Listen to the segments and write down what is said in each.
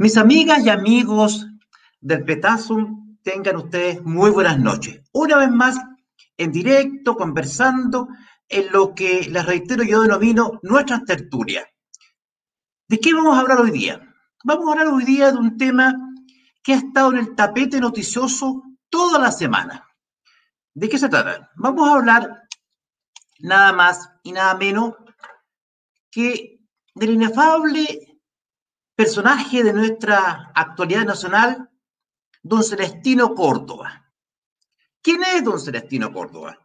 Mis amigas y amigos del Petasum, tengan ustedes muy buenas noches. Una vez más, en directo, conversando en lo que les reitero yo denomino nuestras tertulias. ¿De qué vamos a hablar hoy día? Vamos a hablar hoy día de un tema que ha estado en el tapete noticioso toda la semana. ¿De qué se trata? Vamos a hablar nada más y nada menos que del inefable personaje de nuestra actualidad nacional, don Celestino Córdoba. ¿Quién es don Celestino Córdoba?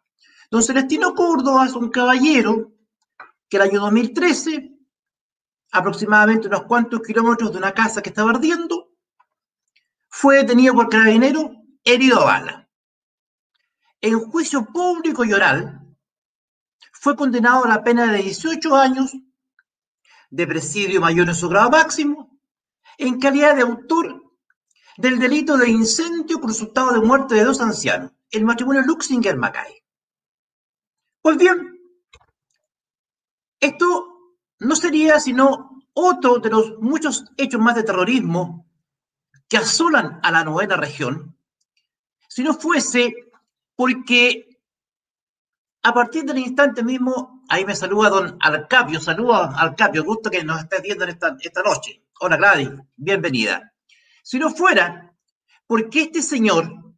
Don Celestino Córdoba es un caballero que el año 2013, aproximadamente unos cuantos kilómetros de una casa que estaba ardiendo, fue detenido por carabinero herido a bala. En juicio público y oral, fue condenado a la pena de 18 años de presidio mayor en su grado máximo, en calidad de autor del delito de incendio por resultado de muerte de dos ancianos, el matrimonio Luxinger-Mackay. Pues bien, esto no sería sino otro de los muchos hechos más de terrorismo que asolan a la novena región, si no fuese porque a partir del instante mismo, ahí me saluda don Alcapio, saluda Alcapio, gusto que nos esté viendo esta, esta noche. Hola Gladys, bienvenida. Si no fuera porque este señor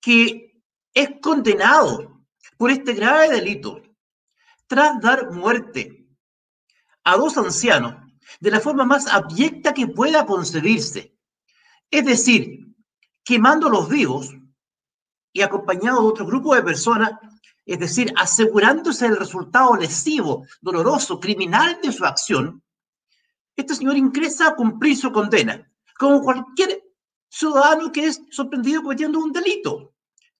que es condenado por este grave delito, tras dar muerte a dos ancianos de la forma más abyecta que pueda concebirse, es decir, quemándolos vivos y acompañado de otro grupo de personas es decir, asegurándose el resultado lesivo, doloroso, criminal de su acción, este señor ingresa a cumplir su condena, como cualquier ciudadano que es sorprendido cometiendo un delito.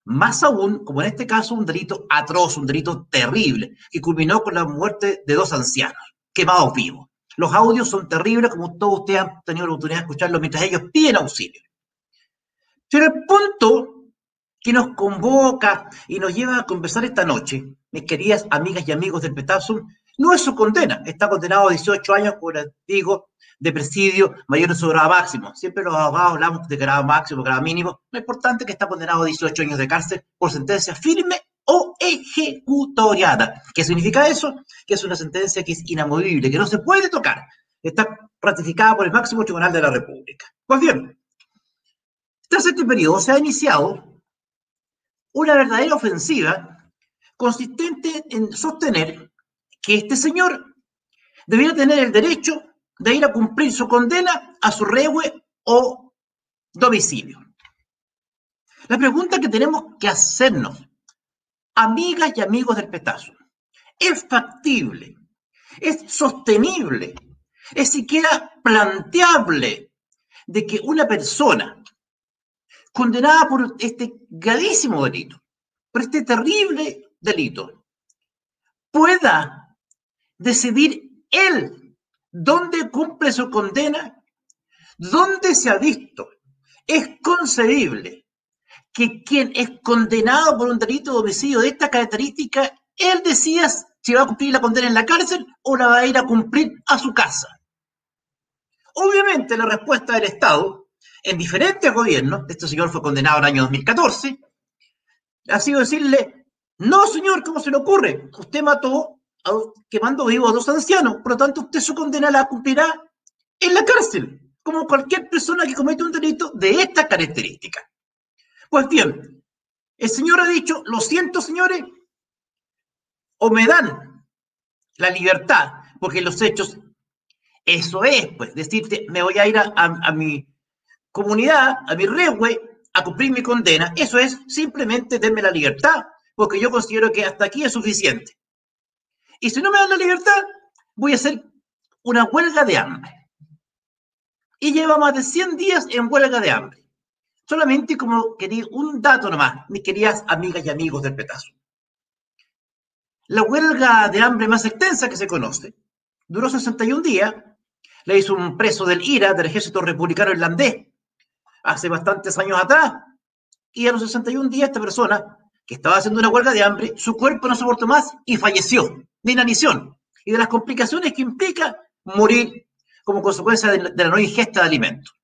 Más aún, como en este caso, un delito atroz, un delito terrible, que culminó con la muerte de dos ancianos, quemados vivos. Los audios son terribles, como todos ustedes han tenido la oportunidad de escucharlos mientras ellos piden auxilio. Pero el punto que nos convoca y nos lleva a conversar esta noche, mis queridas amigas y amigos del Petasum, no es su condena. Está condenado a 18 años por, digo, de presidio mayor sobre grado máximo. Siempre los abogados hablamos de grado máximo, grado mínimo. Lo importante es que está condenado a 18 años de cárcel por sentencia firme o ejecutoriada. ¿Qué significa eso? Que es una sentencia que es inamovible, que no se puede tocar. Está ratificada por el máximo tribunal de la República. Pues bien, tras este periodo se ha iniciado una verdadera ofensiva consistente en sostener que este señor debiera tener el derecho de ir a cumplir su condena a su rehue o domicilio. La pregunta que tenemos que hacernos, amigas y amigos del petazo, ¿es factible? ¿Es sostenible? ¿Es siquiera planteable de que una persona condenada por este gravísimo delito, por este terrible delito, pueda decidir él dónde cumple su condena, dónde se ha visto. Es concebible que quien es condenado por un delito de homicidio de esta característica, él decida si va a cumplir la condena en la cárcel o la va a ir a cumplir a su casa. Obviamente la respuesta del Estado en diferentes gobiernos, este señor fue condenado en el año 2014, ha sido decirle, no señor, ¿cómo se le ocurre? Usted mató quemando vivo a dos ancianos, por lo tanto usted su condena la cumplirá en la cárcel, como cualquier persona que comete un delito de esta característica. Pues bien, el señor ha dicho, lo siento señores, o me dan la libertad, porque los hechos, eso es, pues decirte, me voy a ir a mi comunidad, a mi rehue, a cumplir mi condena, eso es simplemente denme la libertad, porque yo considero que hasta aquí es suficiente. Y si no me dan la libertad, voy a hacer una huelga de hambre. Y lleva más de 100 días en huelga de hambre. Solamente como quería un dato nomás, mis queridas amigas y amigos del petazo. La huelga de hambre más extensa que se conoce duró 61 días. Le hizo un preso del IRA, del ejército republicano irlandés, hace bastantes años atrás. Y a los 61 días esta persona, que estaba haciendo una huelga de hambre, su cuerpo no soportó más y falleció de inanición y de las complicaciones que implica morir como consecuencia de, la no ingesta de alimentos.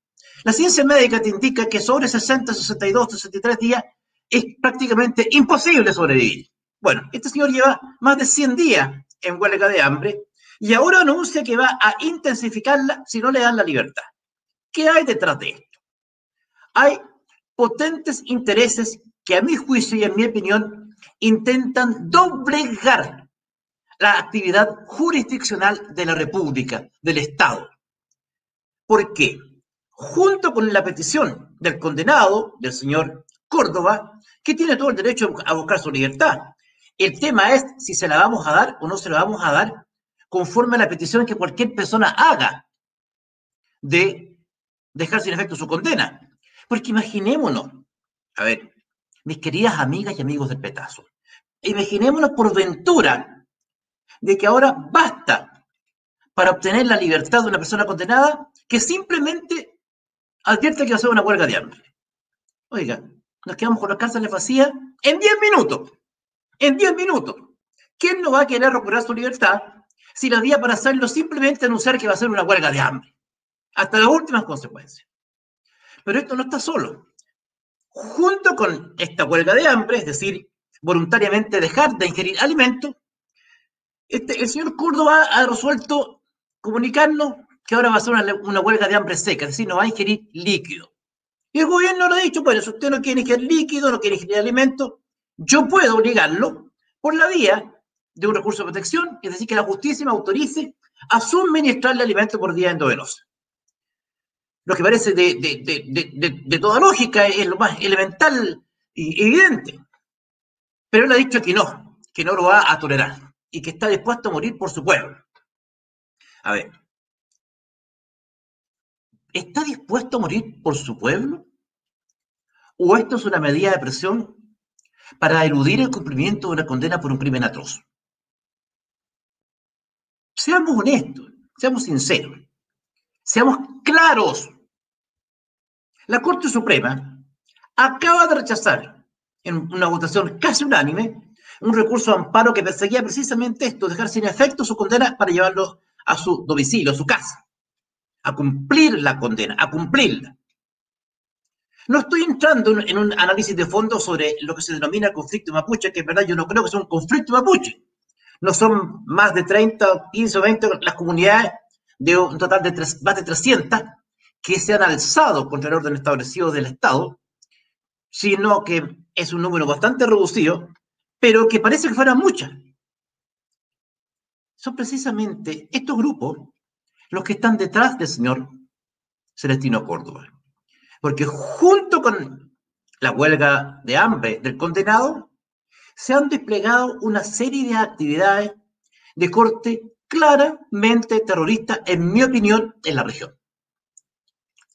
La ciencia médica te indica que sobre 60, 62, 63 días es prácticamente imposible sobrevivir. Bueno, este señor lleva más de 100 días en huelga de hambre y ahora anuncia que va a intensificarla si no le dan la libertad. ¿Qué hay detrás de esto? Hay potentes intereses que a mi juicio y en mi opinión intentan doblegar la actividad jurisdiccional de la República, del Estado. ¿Por qué? Junto con la petición del condenado, del señor Córdoba, que tiene todo el derecho a buscar su libertad, el tema es si se la vamos a dar o no se la vamos a dar conforme a la petición que cualquier persona haga de dejar sin efecto su condena. Porque imaginémonos, a ver, mis queridas amigas y amigos del petazo, imaginémonos por ventura de que ahora basta para obtener la libertad de una persona condenada que simplemente advierte que va a ser una huelga de hambre. Oiga, nos quedamos con las cárceles vacías en 10 minutos en 10 minutos. ¿Quién no va a querer recuperar su libertad si la vía para hacerlo simplemente anunciar que va a ser una huelga de hambre? Hasta las últimas consecuencias. Pero esto no está solo. Junto con esta huelga de hambre, es decir, voluntariamente dejar de ingerir alimentos, este, el señor Córdoba ha resuelto comunicarnos que ahora va a ser una, huelga de hambre seca, es decir, no va a ingerir líquido. Y el gobierno lo ha dicho, bueno, si usted no quiere ingerir líquido, no quiere ingerir alimentos, yo puedo obligarlo por la vía de un recurso de protección, es decir, que la justicia me autorice a suministrarle alimento por vía endovenosa. Lo que parece de, toda lógica es lo más elemental y evidente. Pero él ha dicho que no, que no lo va a tolerar y que está dispuesto a morir por su pueblo. A ver, ¿está dispuesto a morir por su pueblo? ¿O esto es una medida de presión para eludir el cumplimiento de una condena por un crimen atroz. Seamos honestos, seamos sinceros, seamos claros. La Corte Suprema acaba de rechazar en una votación casi unánime un recurso de amparo que perseguía precisamente esto, dejar sin efecto su condena para llevarlo a su domicilio, a su casa, a cumplir la condena, a cumplirla. No estoy entrando en un análisis de fondo sobre lo que se denomina conflicto mapuche, que es verdad, yo no creo que sea un conflicto mapuche. No son más de 30, 15 o 20 las comunidades de un total de más de 300 que se han alzado contra el orden establecido del Estado, sino que es un número bastante reducido, pero que parece que fueran muchas. Son precisamente estos grupos los que están detrás del señor Celestino Córdoba. Porque junto con la huelga de hambre del condenado, se han desplegado una serie de actividades de corte claramente terrorista, en mi opinión, en la región.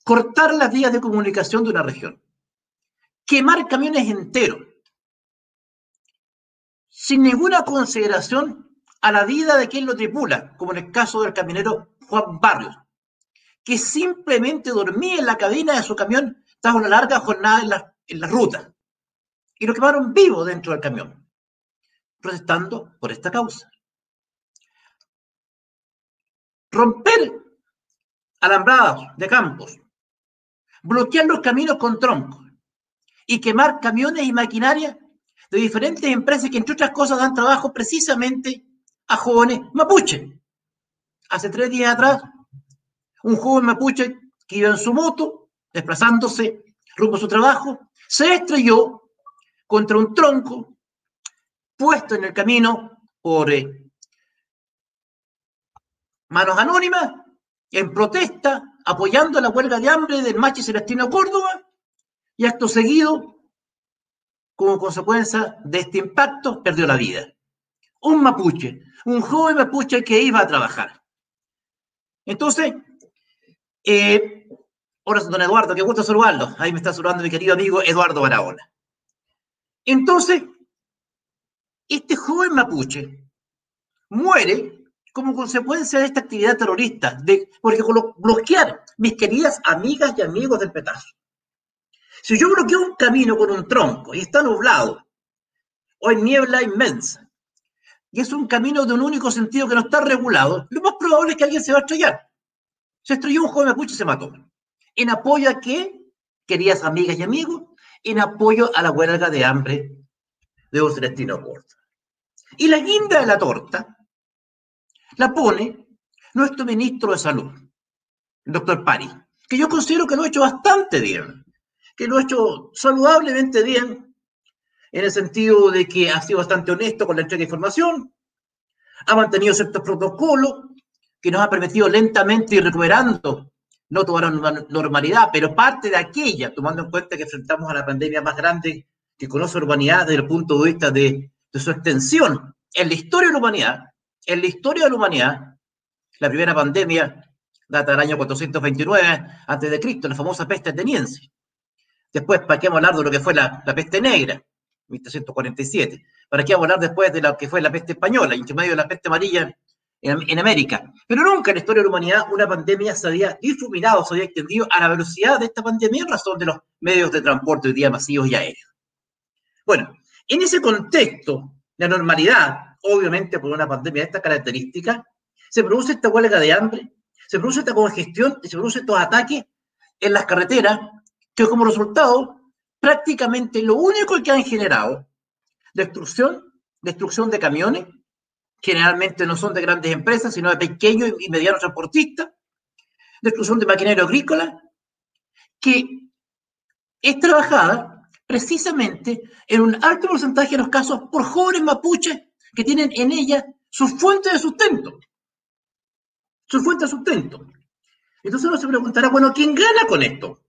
Cortar las vías de comunicación de una región. Quemar camiones enteros. Sin ninguna consideración a la vida de quien lo tripula, como en el caso del camionero Juan Barrios, que simplemente dormía en la cabina de su camión tras una larga jornada en la, en la ruta. Y lo quemaron vivo dentro del camión, protestando por esta causa. Romper alambrados de campos, bloquear los caminos con troncos y quemar camiones y maquinaria de diferentes empresas que, entre otras cosas, dan trabajo precisamente a jóvenes mapuche. Hace tres días atrás, un joven mapuche que iba en su moto, desplazándose rumbo a su trabajo, se estrelló contra un tronco puesto en el camino por eh, manos anónimas, en protesta, apoyando la huelga de hambre del machi Celestino Córdoba, y acto seguido, como consecuencia de este impacto, perdió la vida. Un mapuche, un joven mapuche que iba a trabajar. Entonces, eh, Hola, don Eduardo, qué gusto saludarlo. Ahí me está saludando mi querido amigo Eduardo Barahona. Entonces, este joven mapuche muere como consecuencia de esta actividad terrorista, de, porque bloquear mis queridas amigas y amigos del petazo. Si yo bloqueo un camino con un tronco y está nublado, o hay niebla inmensa, y es un camino de un único sentido que no está regulado, lo más probable es que alguien se va a estrellar. Se estrelló un joven mapuche y se mató. ¿En apoyo a qué? Queridas amigas y amigos, en apoyo a la huelga de hambre de un Celestino Corta. Y la guinda de la torta la pone nuestro ministro de Salud, el doctor Pari, que yo considero que lo ha hecho bastante bien, que lo ha hecho saludablemente bien, en el sentido de que ha sido bastante honesto con la entrega de información, ha mantenido ciertos protocolos que nos ha permitido lentamente ir recuperando, no toda la normalidad, pero parte de aquella, tomando en cuenta que enfrentamos a la pandemia más grande que conoce la humanidad desde el punto de vista de, de su extensión en la historia de la humanidad, en la historia de la humanidad, la primera pandemia data del año 429 a.C., la famosa peste ateniense. Después, ¿para qué vamos a hablar de lo que fue la, peste negra? 1347. ¿Para qué vamos a hablar después de lo que fue la peste española, medio de la peste amarilla en, en, América? Pero nunca en la historia de la humanidad una pandemia se había difuminado, se había extendido a la velocidad de esta pandemia en razón de los medios de transporte hoy día masivos y aéreos. Bueno, en ese contexto de normalidad, obviamente por una pandemia de esta característica, se produce esta huelga de hambre, se produce esta congestión y se produce estos ataques en las carreteras que como resultado prácticamente lo único que han generado destrucción, destrucción de camiones, generalmente no son de grandes empresas, sino de pequeños y medianos transportistas, destrucción de maquinaria agrícola, que es trabajada precisamente en un alto porcentaje de los casos por jóvenes mapuches que tienen en ella su fuente de sustento. Su fuente de sustento. Entonces uno se preguntará, bueno, ¿quién gana con esto?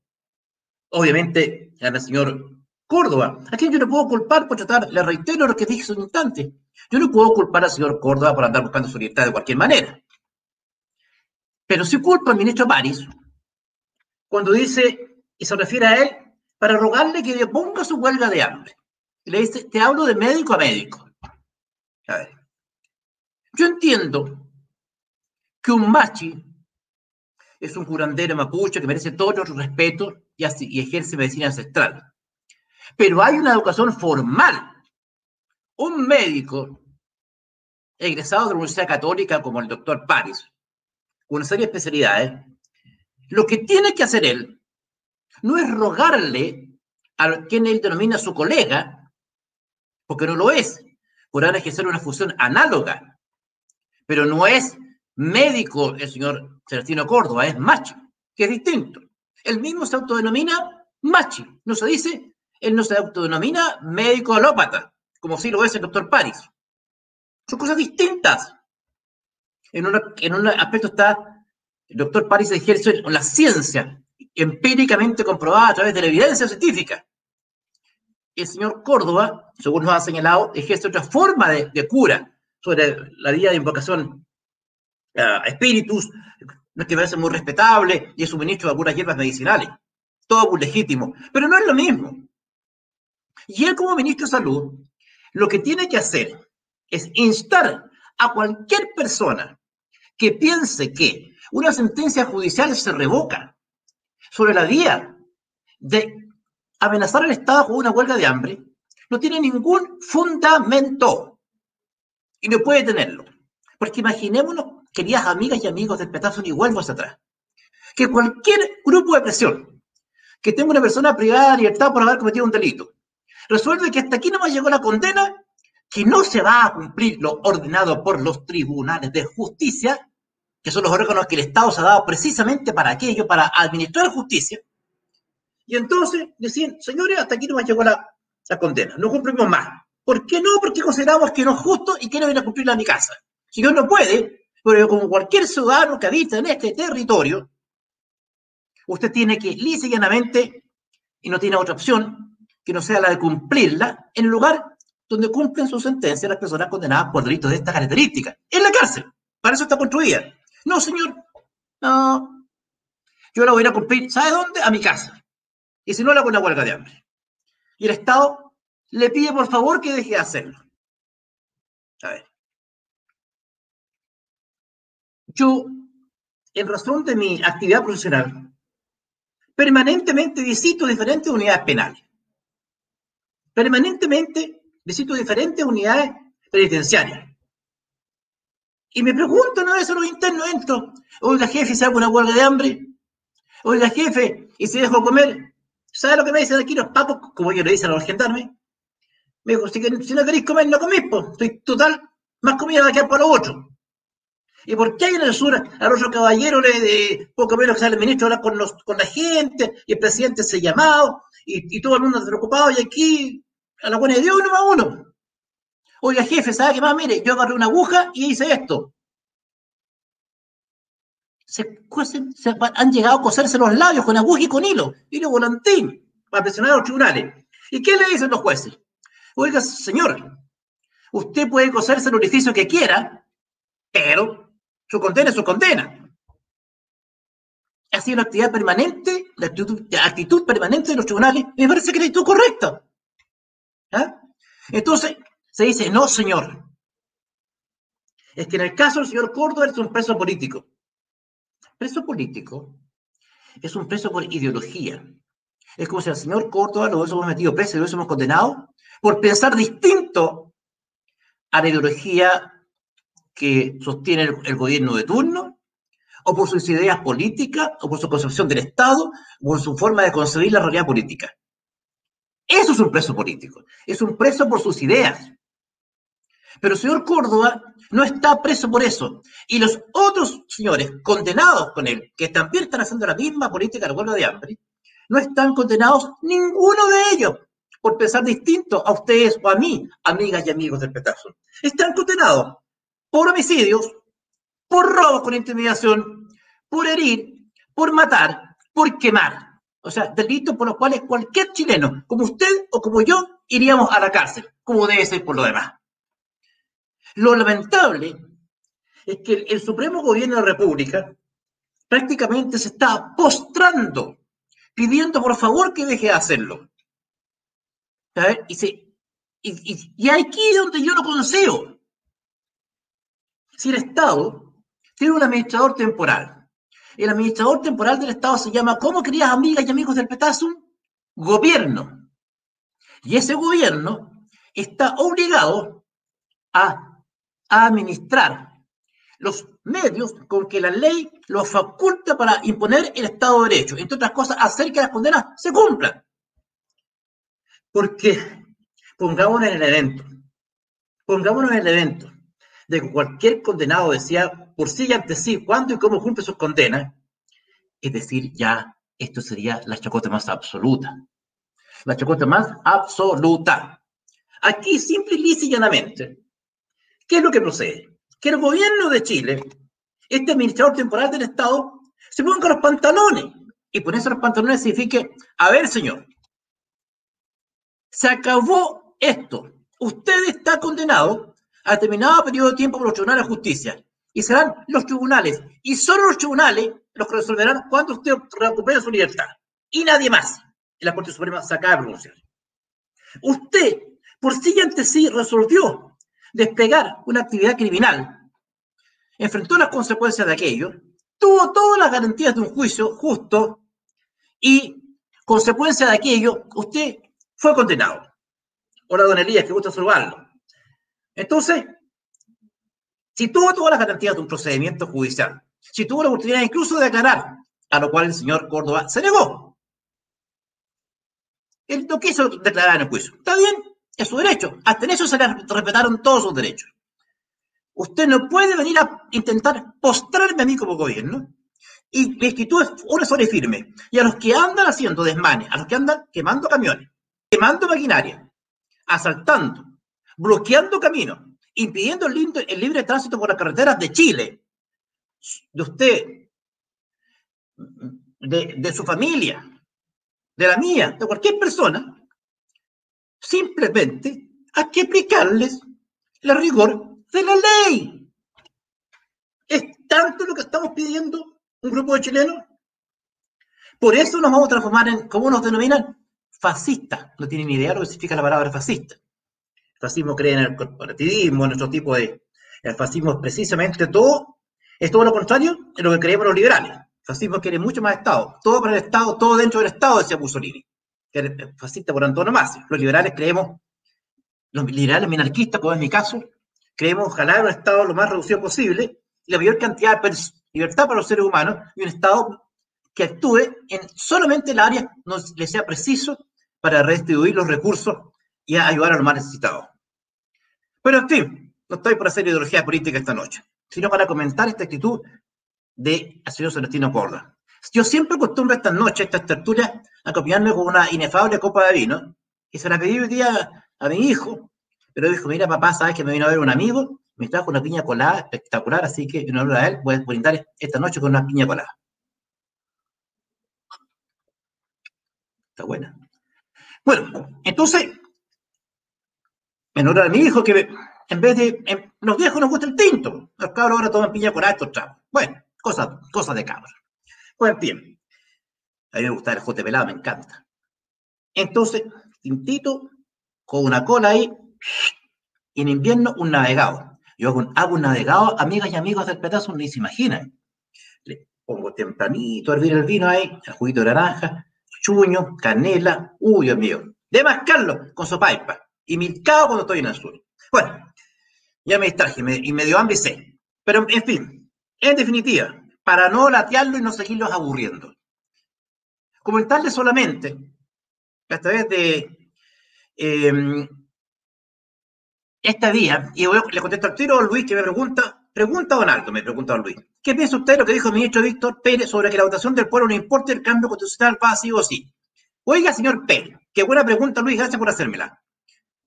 Obviamente, el señor Córdoba, a quien yo no puedo culpar por tratar, le reitero lo que dije hace un instante, yo no puedo culpar al señor Córdoba por andar buscando su libertad de cualquier manera. Pero sí culpa al ministro París cuando dice, y se refiere a él, para rogarle que ponga su huelga de hambre. Y le dice, te hablo de médico a médico. A. Yo entiendo que un machi es un curandero mapuche que merece todo nuestro respeto y, ejerce medicina ancestral. Pero hay una educación formal. Un médico egresado de la Universidad Católica como el doctor Paris, con una serie de especialidades, lo que tiene que hacer él no es rogarle a quien él denomina su colega, porque no lo es, podrán ejercer una función análoga, pero no es médico el señor Celestino Córdoba, es machi, que es distinto. Él mismo se autodenomina machi, no se dice, él no se autodenomina médico alópata, como sí lo es el doctor Paris. Son cosas distintas. En, en un aspecto está, el doctor Paris ejerce la ciencia empíricamente comprobada a través de la evidencia científica el señor Córdoba, según nos ha señalado, ejerce otra forma de, cura sobre la vía de invocación espíritus, que parece muy respetable, y es suministro de algunas hierbas medicinales. Todo legítimo, pero no es lo mismo. Y él como ministro de Salud, lo que tiene que hacer es instar a cualquier persona que piense que una sentencia judicial se revoca sobre la vía de amenazar al Estado con una huelga de hambre no tiene ningún fundamento y no puede tenerlo. Porque imaginémonos, queridas amigas y amigos del y vuelvo hacia atrás, que cualquier grupo de presión que tenga una persona privada de libertad por haber cometido un delito, resuelve que hasta aquí no más llegó la condena, que no se va a cumplir lo ordenado por los tribunales de justicia, que son los órganos que el Estado se ha dado precisamente para aquello, para administrar justicia, y entonces decían, señores, hasta aquí no nos llegó la, la condena, no cumplimos más. ¿Por qué no? Porque consideramos que no es justo y no viene a cumplirla a mi casa. Si yo no puede, pero como cualquier ciudadano que habita en este territorio, usted tiene que lisa y llanamente, y no tiene otra opción que no sea la de cumplirla en el lugar donde cumplen su sentencia las personas condenadas por delitos de esta característica, en la cárcel. Para eso está construida. No, señor. No. yo la voy a ir a cumplir, ¿sabe dónde? A mi casa. Y si no, la hago una huelga de hambre. Y el Estado le pide por favor que deje de hacerlo. A ver. Yo, en razón de mi actividad profesional, permanentemente visito diferentes unidades penales. Permanentemente visito diferentes unidades penitenciarias. Y me pregunto, ¿no? Eso los internos entro. Oiga, jefe, ¿se hago una huelga de hambre? Oiga, jefe, ¿y si dejo comer? ¿Sabe lo que me dicen aquí los papos? Como yo le dicen a los gendarmes. Me dijo, si, no queréis comer, no comís, pues. Estoy total, más comida de aquí para los otros. ¿Y por qué hay en el sur al otro caballero le de poco menos que sale el ministro hablar con, con la gente y el presidente se llamado y, todo el mundo preocupado y aquí a la buena de Dios uno más uno? Oiga, jefe, ¿sabe qué más? Mire, yo agarré una aguja y hice esto. Se, se han llegado a coserse los labios con aguja y con hilo, hilo volantín, para presionar a los tribunales. ¿Y qué le dicen los jueces? Oiga, señor, usted puede coserse el orificio que quiera, pero su condena es su condena. Ha sido una actividad permanente, la actitud, permanente de los tribunales, me parece que la actitud correcta. ¿Ah? Entonces, se dice, no, señor. Es que en el caso del señor Córdoba es un preso político. Preso político es un preso por ideología. Es como si al señor Córdoba lo hubiésemos metido preso y lo hubiésemos condenado por pensar distinto a la ideología que sostiene el, gobierno de turno, o por sus ideas políticas, o por su concepción del Estado, o por su forma de concebir la realidad política. Eso es un preso político. Es un preso por sus ideas. Pero el señor Córdoba no está preso por eso. Y los otros señores condenados con él, que también están haciendo la misma política de huelga de hambre, no están condenados ninguno de ellos por pensar distinto a ustedes o a mí, amigas y amigos del petazo. Están condenados por homicidios, por robos con intimidación, por herir, por matar, por quemar. O sea, delitos por los cuales cualquier chileno, como usted o como yo, iríamos a la cárcel, como debe ser por lo demás. Lo lamentable es que el, Supremo Gobierno de la República prácticamente se está postrando, pidiendo por favor que deje de hacerlo. Y, y, y, aquí es donde yo lo consigo. Si el Estado tiene un administrador temporal, el administrador temporal del Estado se llama, ¿cómo querías amigas y amigos del Petasum? Gobierno. Y ese gobierno está obligado a administrar los medios con que la ley los faculta para imponer el Estado de Derecho. Entre otras cosas, hacer que las condenas se cumplan. Porque pongámonos en el evento, pongámonos en el evento de que cualquier condenado decía por sí y ante sí cuándo y cómo cumple sus condenas, es decir, ya esto sería la chacota más absoluta. La chacota más absoluta. Aquí, simple y llanamente, ¿Qué es lo que procede? Que el gobierno de Chile, este administrador temporal del Estado, se ponga los pantalones. Y ponerse los pantalones significa, a ver, señor, se acabó esto. Usted está condenado a determinado periodo de tiempo por los tribunales de justicia. Y serán los tribunales, y solo los tribunales, los que resolverán cuándo usted recupere su libertad. Y nadie más. Y la Corte Suprema se acaba de pronunciar. Usted, por sí y ante sí, resolvió despegar una actividad criminal, enfrentó las consecuencias de aquello, tuvo todas las garantías de un juicio justo y, consecuencia de aquello, usted fue condenado. Hola, don Elías, que gusta saludarlo. Entonces, si tuvo todas las garantías de un procedimiento judicial, si tuvo la oportunidad incluso de aclarar, a lo cual el señor Córdoba se negó. Él no quiso declarar en el juicio. Está bien, es su derecho. Hasta en eso se le respetaron todos sus derechos. Usted no puede venir a intentar postrarme a mí como gobierno. Y mi actitud es una y firme. Y a los que andan haciendo desmanes, a los que andan quemando camiones, quemando maquinaria, asaltando, bloqueando caminos, impidiendo el libre, libre tránsito por las carreteras de Chile, de usted, de, su familia, de la mía, de cualquier persona, Simplemente hay que aplicarles el rigor de la ley. Es tanto lo que estamos pidiendo un grupo de chilenos Por eso nos vamos a transformar en, ¿cómo nos denominan? Fascistas. No tienen ni idea lo que significa la palabra fascista. Fascismo cree en el corporativismo, en nuestro tipo de... El fascismo es precisamente todo, es todo lo contrario de lo que creemos los liberales. El fascismo quiere mucho más Estado. Todo para el Estado, todo dentro del Estado, decía Mussolini. Que es fascista por antonomasia. Los liberales creemos, los liberales minarquistas, como es mi caso, creemos jalar un Estado lo más reducido posible la mayor cantidad de libertad para los seres humanos y un Estado que actúe en solamente el área no le sea preciso para redistribuir los recursos y ayudar a los más necesitados. Pero en fin, no estoy para hacer ideología política esta noche, sino para comentar esta actitud de al señor Celestino Corda. Yo siempre acostumbro esta noche, estas tertulias, a acompañarme con una inefable copa de vino, y se la pedí hoy día a mi hijo, pero dijo, mira papá, sabes que me vino a ver un amigo, me trajo una piña colada espectacular, así que en honor a él voy a brindar esta noche con una piña colada. Está buena. Bueno, entonces, en a mi hijo, que en vez de, los viejos nos gusta el tinto, los cabros ahora toman piña colada estos chavos. Bueno, cosas cosa de cabros. Pues bien, a mí me gusta el jote pelado, me encanta. Entonces, tintito, con una cola ahí, y en invierno un navegado. Yo hago un, navegado, amigas y amigos del pedazo, ni se imaginan. Le pongo tempranito a hervir el vino ahí, el juguito de naranja, chuño, canela, uy, Dios mío. De mascarlo con sopaipa y milcao cuando estoy en el sur. Bueno, ya me distraje y me dio hambre y sé. Pero, en fin, en definitiva, para no latearlo y no seguirlos aburriendo. Comentarle solamente, a través de eh, esta vía, y le contesto al tiro a Luis que me pregunta, pregunta Don Alto, me pregunta Luis, ¿qué piensa usted de lo que dijo el ministro Víctor Pérez sobre que la votación del pueblo no importa el cambio constitucional va sí o sí? Oiga, señor Pérez, qué buena pregunta, Luis, gracias por hacérmela.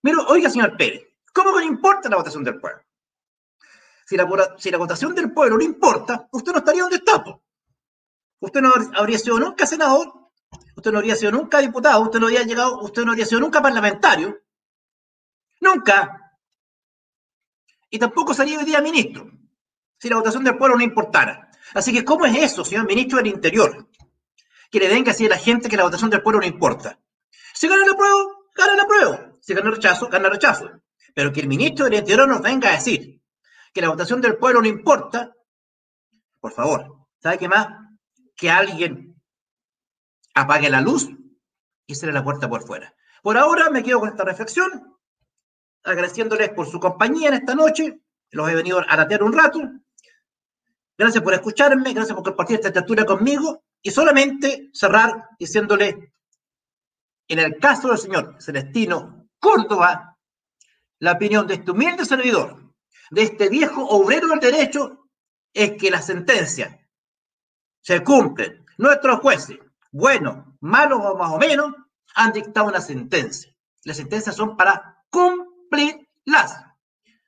Pero, oiga, señor Pérez, ¿cómo que no importa la votación del pueblo? Si la, si la votación del pueblo no importa, usted no estaría donde está. Usted no habría sido nunca senador, usted no habría sido nunca diputado, usted no habría llegado, usted no habría sido nunca parlamentario, nunca y tampoco sería hoy día ministro si la votación del pueblo no importara. Así que, ¿cómo es eso, señor ministro del Interior? Que le que decir a la gente que la votación del pueblo no importa. Si gana la prueba, gana la prueba. Si gana rechazo, gana rechazo. Pero que el ministro del Interior nos venga a decir que la votación del pueblo no importa, por favor, ¿sabe qué más? Que alguien apague la luz y cierre la puerta por fuera. Por ahora me quedo con esta reflexión agradeciéndoles por su compañía en esta noche. Los he venido a ratear un rato. Gracias por escucharme, gracias por compartir esta lectura conmigo y solamente cerrar diciéndole, en el caso del señor Celestino Córdoba, la opinión de este humilde servidor, de este viejo obrero del derecho, es que la sentencia se cumple. Nuestros jueces, buenos, malos o más o menos, han dictado una sentencia. Las sentencias son para cumplir las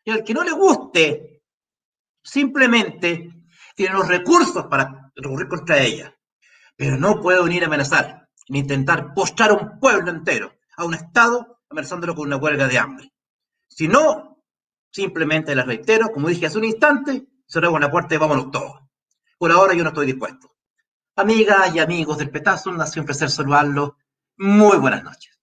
Y al que no le guste, simplemente tiene los recursos para recurrir contra ella. Pero no puede venir a amenazar ni intentar postrar a un pueblo entero, a un Estado, amenazándolo con una huelga de hambre. Si no, simplemente les reitero, como dije hace un instante, cerramos la puerta y vámonos todos. Por ahora yo no estoy dispuesto. Amigas y amigos del Petazo, un placer saludarlo. Muy buenas noches.